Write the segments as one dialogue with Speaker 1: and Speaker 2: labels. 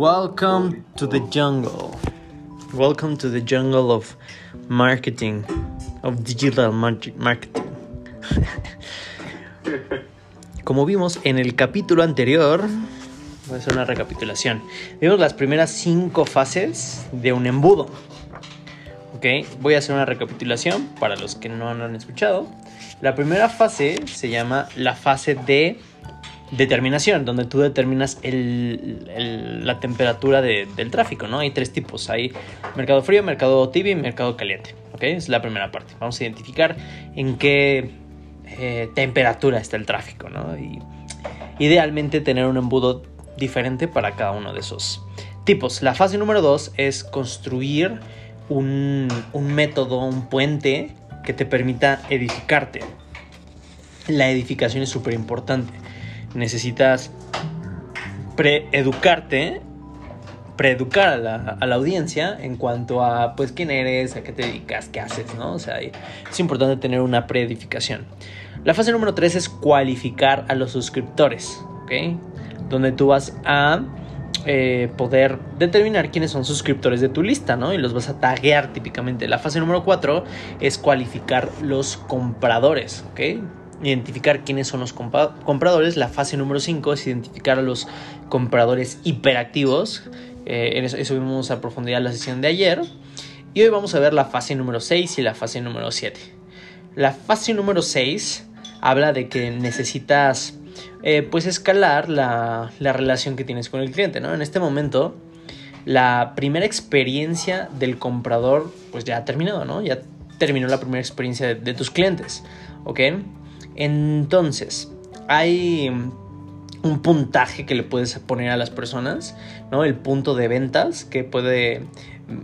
Speaker 1: Welcome to the jungle. Welcome to the jungle of marketing, of digital marketing. Como vimos en el capítulo anterior, voy a hacer una recapitulación. Vimos las primeras cinco fases de un embudo. Ok, voy a hacer una recapitulación para los que no han escuchado. La primera fase se llama la fase de determinación, donde tú determinas la temperatura del tráfico, ¿no? Hay tres tipos, hay mercado frío, mercado tibio y mercado caliente, ¿ok? Es la primera parte. Vamos a identificar en qué eh, temperatura está el tráfico, ¿no? Y idealmente tener un embudo diferente para cada uno de esos tipos. La fase número dos es construir un, un método, un puente que te permita edificarte. La edificación es súper importante necesitas preeducarte, preeducar a la, a la audiencia en cuanto a pues quién eres, a qué te dedicas, qué haces, ¿no? O sea, es importante tener una preedificación. La fase número 3 es cualificar a los suscriptores, ¿ok? Donde tú vas a eh, poder determinar quiénes son suscriptores de tu lista, ¿no? Y los vas a taguear típicamente. La fase número 4 es cualificar los compradores, ¿ok? Identificar quiénes son los compradores. La fase número 5 es identificar a los compradores hiperactivos. Eh, eso, vimos a profundidad en la sesión de ayer. Y hoy vamos a ver la fase número 6 y la fase número 7. La fase número 6 habla de que necesitas eh, pues escalar la, la, relación que tienes con el cliente. ¿no? En este momento, la primera experiencia del comprador pues ya ha terminado, ¿no? Ya terminó la primera experiencia de, de tus clientes. ¿Ok? Entonces, hay un puntaje que le puedes poner a las personas, ¿no? El punto de ventas que puede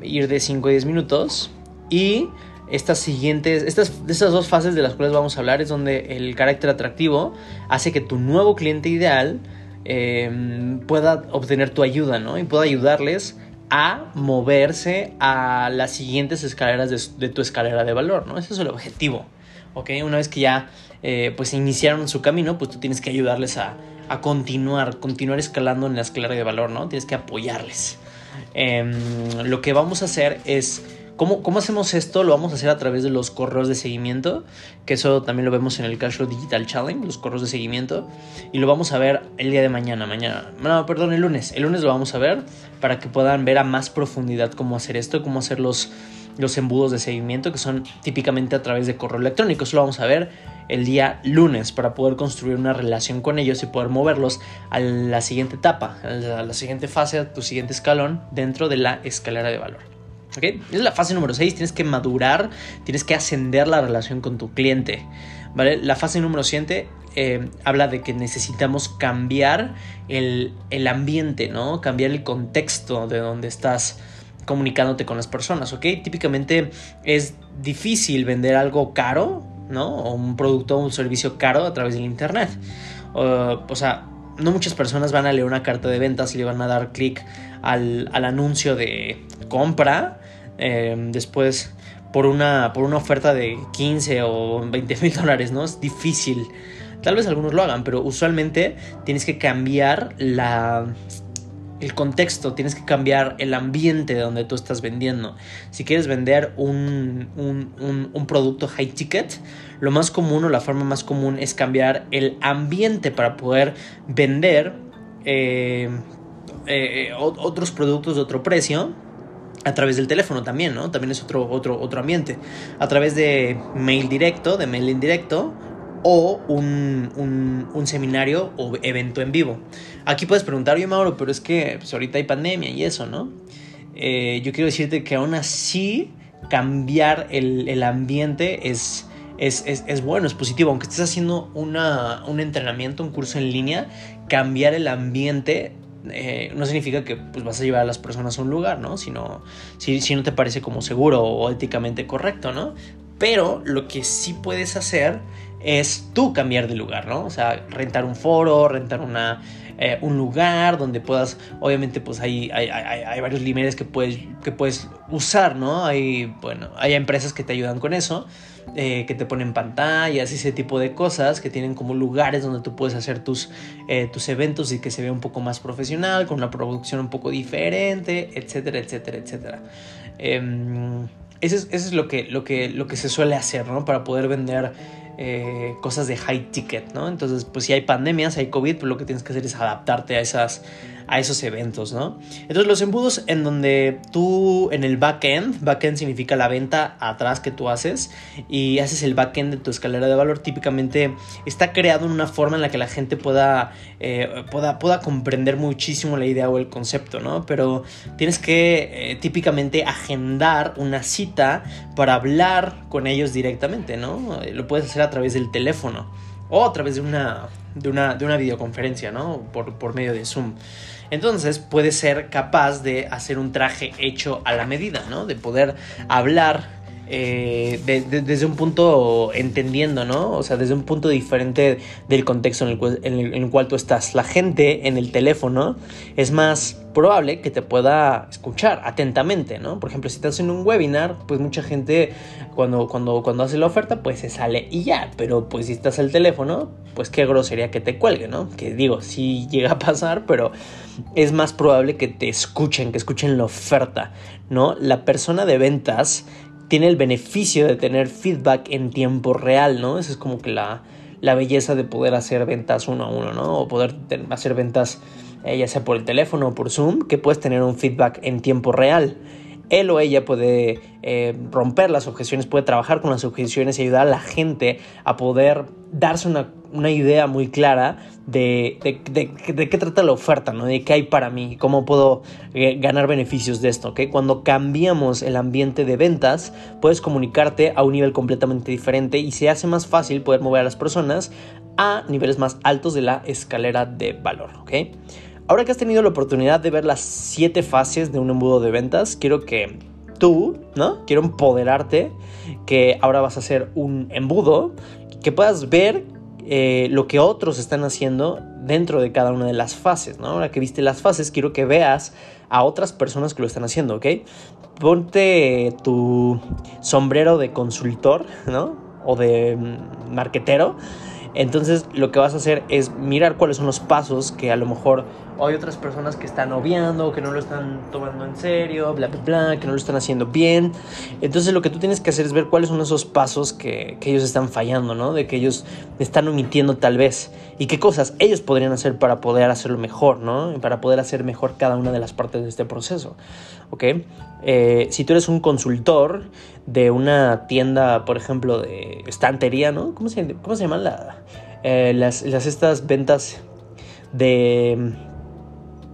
Speaker 1: ir de 5 a 10 minutos y estas siguientes, estas, estas dos fases de las cuales vamos a hablar es donde el carácter atractivo hace que tu nuevo cliente ideal em, pueda obtener tu ayuda, ¿no? Y pueda ayudarles a moverse a las siguientes escaleras de, tu escalera de valor, ¿no? Ese es el objetivo, ¿ok? Una vez que ya eh, pues iniciaron su camino, pues tú tienes que ayudarles a, continuar, continuar escalando en la escalera de valor, ¿no? Tienes que apoyarles. Em, lo que vamos a hacer es... ¿Cómo, ¿Cómo, hacemos esto? Lo vamos a hacer a través de los correos de seguimiento, que eso también lo vemos en el Cashflow Digital Challenge, los correos de seguimiento, y lo vamos a ver el día de mañana, mañana, no, perdón, el lunes, el lunes lo vamos a ver para que puedan ver a más profundidad cómo hacer esto, cómo hacer los, los embudos de seguimiento, que son típicamente a través de correo electrónico, eso lo vamos a ver el día lunes para poder construir una relación con ellos y poder moverlos a la siguiente etapa, a la siguiente fase, a tu siguiente escalón dentro de la escalera de valor. Es la fase número 6, tienes que madurar, tienes que ascender la relación con tu cliente. ¿vale? La fase número 7 eh, habla de que necesitamos cambiar el, el, ambiente, ¿no? cambiar el contexto de donde estás comunicándote con las personas. ¿ok? Típicamente es difícil vender algo caro ¿no? O un producto o un servicio caro a través del Internet. o sea, no muchas personas van a leer una carta de ventas y le van a dar clic al, anuncio de compra. Em, después, por una, por una oferta de 15 o 20 mil dólares, ¿no? Es difícil. Tal vez algunos lo hagan, pero usualmente tienes que cambiar la, el contexto, tienes que cambiar el ambiente de donde tú estás vendiendo. Si quieres vender un, un, producto high ticket, lo más común o la forma más común es cambiar el ambiente para poder vender eh, eh, otros productos de otro precio a través del teléfono también, ¿no? También es otro, otro, otro ambiente. A través de mail directo, de mail indirecto o un, un, seminario o evento en vivo. Aquí puedes preguntar, oye Mauro, pero es que pues, ahorita hay pandemia y eso, ¿no? Eh, yo quiero decirte que aún así cambiar el, el ambiente es, es, es, es, bueno, es positivo. Aunque estés haciendo una, un entrenamiento, un curso en línea, cambiar el ambiente eh, no significa que pues, vas a llevar a las personas a un lugar, ¿no? Sino, si, si no te parece como seguro o éticamente correcto, ¿no? Pero lo que sí puedes hacer es tú cambiar de lugar, ¿no? O sea, rentar un foro, rentar una, eh, un lugar donde puedas, obviamente pues hay, hay, hay, hay, varios límites que puedes, que puedes usar, ¿no? Hay, bueno, hay empresas que te ayudan con eso, eh, que te ponen pantallas ese tipo de cosas, que tienen como lugares donde tú puedes hacer tus, eh, tus eventos y que se vea un poco más profesional, con una producción un poco diferente, etcétera, etcétera, etcétera. Em, eso es, es lo, que, lo, que, lo que se suele hacer, ¿no? Para poder vender eh, cosas de high ticket, ¿no? Entonces, pues si hay pandemias, hay COVID, pues lo que tienes que hacer es adaptarte a esas a esos eventos, ¿no? Entonces los embudos en donde tú en el backend, backend significa la venta atrás que tú haces y haces el backend de tu escalera de valor, típicamente está creado en una forma en la que la gente pueda, eh, pueda, pueda comprender muchísimo la idea o el concepto, ¿no? Pero tienes que eh, típicamente agendar una cita para hablar con ellos directamente, ¿no? Lo puedes hacer a través del teléfono o a través de una, de una, de una videoconferencia, ¿no? Por, por medio de Zoom. Entonces puede ser capaz de hacer un traje hecho a la medida, ¿no? De poder hablar eh, desde un punto entendiendo, ¿no? O sea, desde un punto diferente del contexto en el, cual, tú estás. La gente en el teléfono es más probable que te pueda escuchar atentamente, ¿no? Por ejemplo, si estás en un webinar, pues mucha gente cuando, cuando, cuando hace la oferta, pues se sale y ya. Pero pues si estás al teléfono, pues qué grosería que te cuelgue, ¿no? Que digo, sí llega a pasar, pero es más probable que te escuchen, que escuchen la oferta, ¿no? La persona de ventas tiene el beneficio de tener feedback en tiempo real, ¿no? Esa es como que la, la belleza de poder hacer ventas uno a uno, ¿no? O poder hacer ventas eh, ya sea por el teléfono o por Zoom, que puedes tener un feedback en tiempo real él o ella puede eh, romper las objeciones, puede trabajar con las objeciones y ayudar a la gente a poder darse una, idea muy clara de, de, qué trata la oferta, ¿no? de qué hay para mí, cómo puedo eh, ganar beneficios de esto. ¿okay? Cuando cambiamos el ambiente de ventas, puedes comunicarte a un nivel completamente diferente y se hace más fácil poder mover a las personas a niveles más altos de la escalera de valor. Ahora que has tenido la oportunidad de ver las siete fases de un embudo de ventas, quiero que tú, ¿no? Quiero empoderarte que ahora vas a hacer un embudo, que puedas ver eh, lo que otros están haciendo dentro de cada una de las fases, ¿no? Ahora que viste las fases, quiero que veas a otras personas que lo están haciendo, ¿ok? Ponte tu sombrero de consultor, ¿no? O de mm, marquetero entonces lo que vas a hacer es mirar cuáles son los pasos que a lo mejor hay otras personas que están obviando, que no lo están tomando en serio, bla, bla, bla, que no lo están haciendo bien. Entonces lo que tú tienes que hacer es ver cuáles son esos pasos que, que ellos están fallando, ¿no? De que ellos están omitiendo tal vez. Y qué cosas ellos podrían hacer para poder hacerlo mejor, ¿no? Para poder hacer mejor cada una de las partes de este proceso, ¿ok? Eh, si tú eres un consultor de una tienda, por ejemplo, de estantería, ¿no? ¿Cómo se, cómo se llaman la, eh, las, las, estas ventas de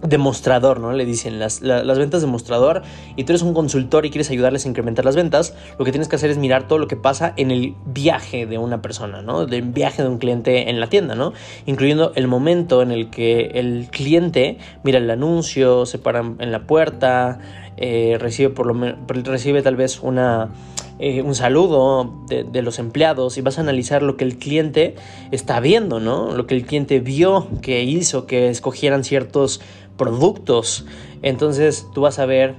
Speaker 1: demostrador, ¿no? Le dicen las, las, ventas de mostrador y tú eres un consultor y quieres ayudarles a incrementar las ventas, lo que tienes que hacer es mirar todo lo que pasa en el viaje de una persona, ¿no? Del viaje de un cliente en la tienda, ¿no? Incluyendo el momento en el que el cliente mira el anuncio, se para en la puerta, eh, recibe, por lo recibe tal vez una, eh, un saludo de, de, los empleados y vas a analizar lo que el cliente está viendo, ¿no? Lo que el cliente vio que hizo que escogieran ciertos productos. Entonces tú vas a ver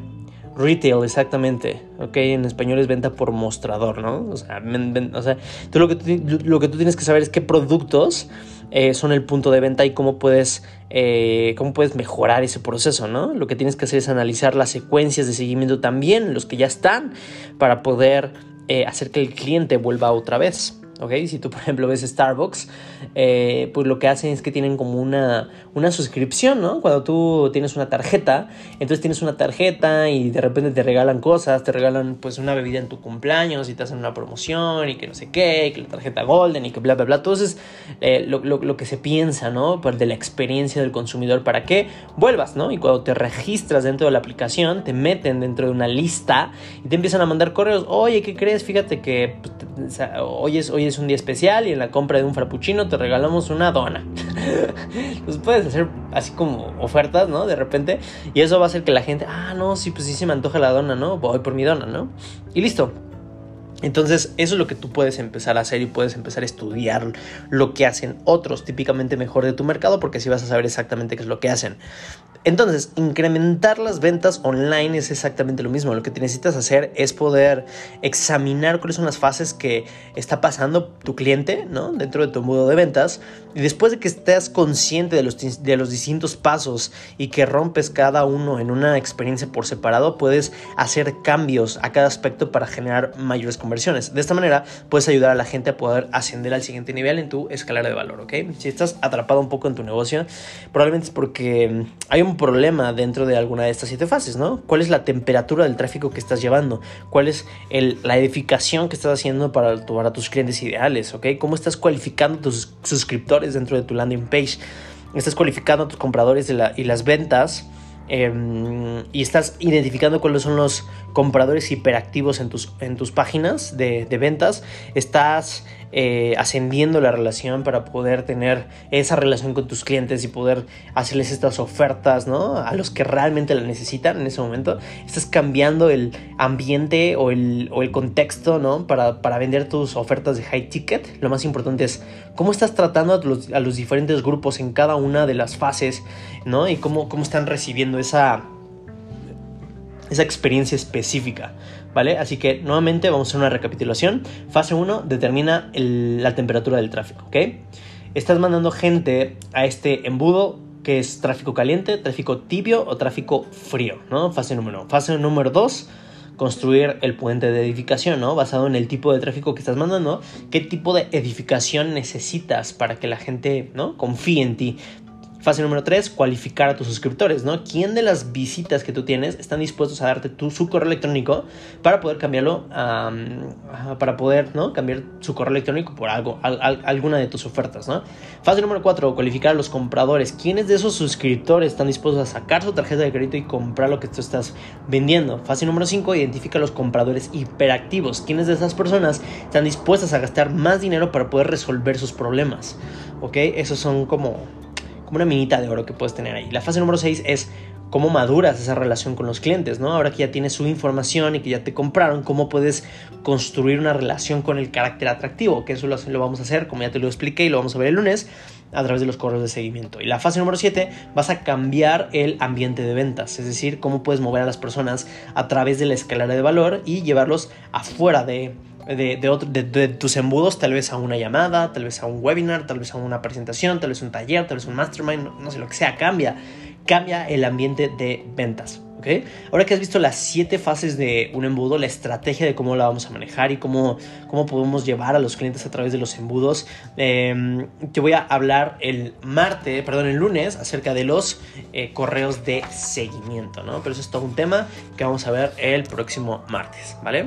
Speaker 1: retail exactamente, ¿ok? En español es venta por mostrador, ¿no? O sea, tú lo, que tú, lo que tú tienes que saber es qué productos eh, son el punto de venta y cómo puedes, eh, cómo puedes mejorar ese proceso, ¿no? Lo que tienes que hacer es analizar las secuencias de seguimiento también, los que ya están, para poder eh, hacer que el cliente vuelva otra vez. ¿Ok? Si tú, por ejemplo, ves Starbucks, eh, pues lo que hacen es que tienen como una, una suscripción, ¿no? Cuando tú tienes una tarjeta, entonces tienes una tarjeta y de repente te regalan cosas, te regalan pues una bebida en tu cumpleaños y te hacen una promoción y que no sé qué, y que la tarjeta golden y que bla, bla, bla. Entonces, eh, lo, lo, lo, que se piensa, ¿no? Pues de la experiencia del consumidor para que vuelvas, ¿no? Y cuando te registras dentro de la aplicación, te meten dentro de una lista y te empiezan a mandar correos, oye, ¿qué crees? Fíjate que pues, hoy, es, hoy es un día especial y en la compra de un frappuccino te regalamos una dona. pues puedes hacer así como ofertas, ¿no? De repente. Y eso va a hacer que la gente, ah, no, sí, pues sí se me antoja la dona, ¿no? Voy por mi dona, ¿no? Y listo. Entonces, eso es lo que tú puedes empezar a hacer y puedes empezar a estudiar lo que hacen otros, típicamente mejor de tu mercado, porque así vas a saber exactamente qué es lo que hacen. Entonces, incrementar las ventas online es exactamente lo mismo. Lo que necesitas hacer es poder examinar cuáles son las fases que está pasando tu cliente, ¿no? Dentro de tu modo de ventas. Y después de que estés consciente de los, de los distintos pasos y que rompes cada uno en una experiencia por separado, puedes hacer cambios a cada aspecto para generar mayores conversiones. De esta manera, puedes ayudar a la gente a poder ascender al siguiente nivel en tu escalera de valor, ¿ok? Si estás atrapado un poco en tu negocio, probablemente es porque hay un problema dentro de alguna de estas siete fases, ¿no? ¿Cuál es la temperatura del tráfico que estás llevando? ¿Cuál es la edificación que estás haciendo para, para tus clientes ideales, ¿ok? ¿Cómo estás cualificando tus suscriptores dentro de tu landing page? ¿Estás cualificando a tus compradores y las ventas? Em, y estás identificando cuáles son los compradores hiperactivos en tus, en tus páginas de ventas, estás eh, ascendiendo la relación para poder tener esa relación con tus clientes y poder hacerles estas ofertas, ¿no? A los que realmente la necesitan en ese momento. Estás cambiando el ambiente o el, o el contexto, ¿no? Para, para, vender tus ofertas de high ticket. Lo más importante es cómo estás tratando a los, a los diferentes grupos en cada una de las fases, ¿no? Y cómo, cómo están recibiendo esa esa experiencia específica, ¿vale? Así que nuevamente vamos a hacer una recapitulación. Fase 1 determina la temperatura del tráfico. Estás mandando gente a este embudo que es tráfico caliente, tráfico tibio o tráfico frío, ¿no? Fase número 1. Fase número 2, construir el puente de edificación, ¿no? Basado en el tipo de tráfico que estás mandando, qué tipo de edificación necesitas para que la gente, ¿no? Confíe en ti, Fase número 3, cualificar a tus suscriptores, ¿no? ¿Quién de las visitas que tú tienes están dispuestos a darte tu, su correo electrónico para poder cambiarlo, para poder, ¿no? Cambiar su correo electrónico por algo, alguna de tus ofertas, ¿no? Fase número 4, cualificar a los compradores. ¿Quiénes de esos suscriptores están dispuestos a sacar su tarjeta de crédito y comprar lo que tú estás vendiendo? Fase número 5, identifica a los compradores hiperactivos. ¿Quiénes de esas personas están dispuestas a gastar más dinero para poder resolver sus problemas? ¿Ok? Esos son como como una minita de oro que puedes tener ahí. La fase número 6 es cómo maduras esa relación con los clientes, ¿no? Ahora que ya tienes su información y que ya te compraron, cómo puedes construir una relación con el carácter atractivo, que eso lo, lo vamos a hacer, como ya te lo expliqué y lo vamos a ver el lunes, a través de los correos de seguimiento. Y la fase número 7, vas a cambiar el ambiente de ventas, es decir, cómo puedes mover a las personas a través de la escalera de valor y llevarlos afuera de de, tus embudos, tal vez a una llamada, tal vez a un webinar, tal vez a una presentación, tal vez un taller, tal vez un mastermind, no, sé lo que sea, cambia, cambia el ambiente de ventas. ¿ok? Ahora que has visto las siete fases de un embudo, la estrategia de cómo la vamos a manejar y cómo, cómo podemos llevar a los clientes a través de los embudos, em, te voy a hablar el martes, perdón, el lunes acerca de los eh, correos de seguimiento, ¿no? Pero eso es todo un tema que vamos a ver el próximo martes, ¿vale?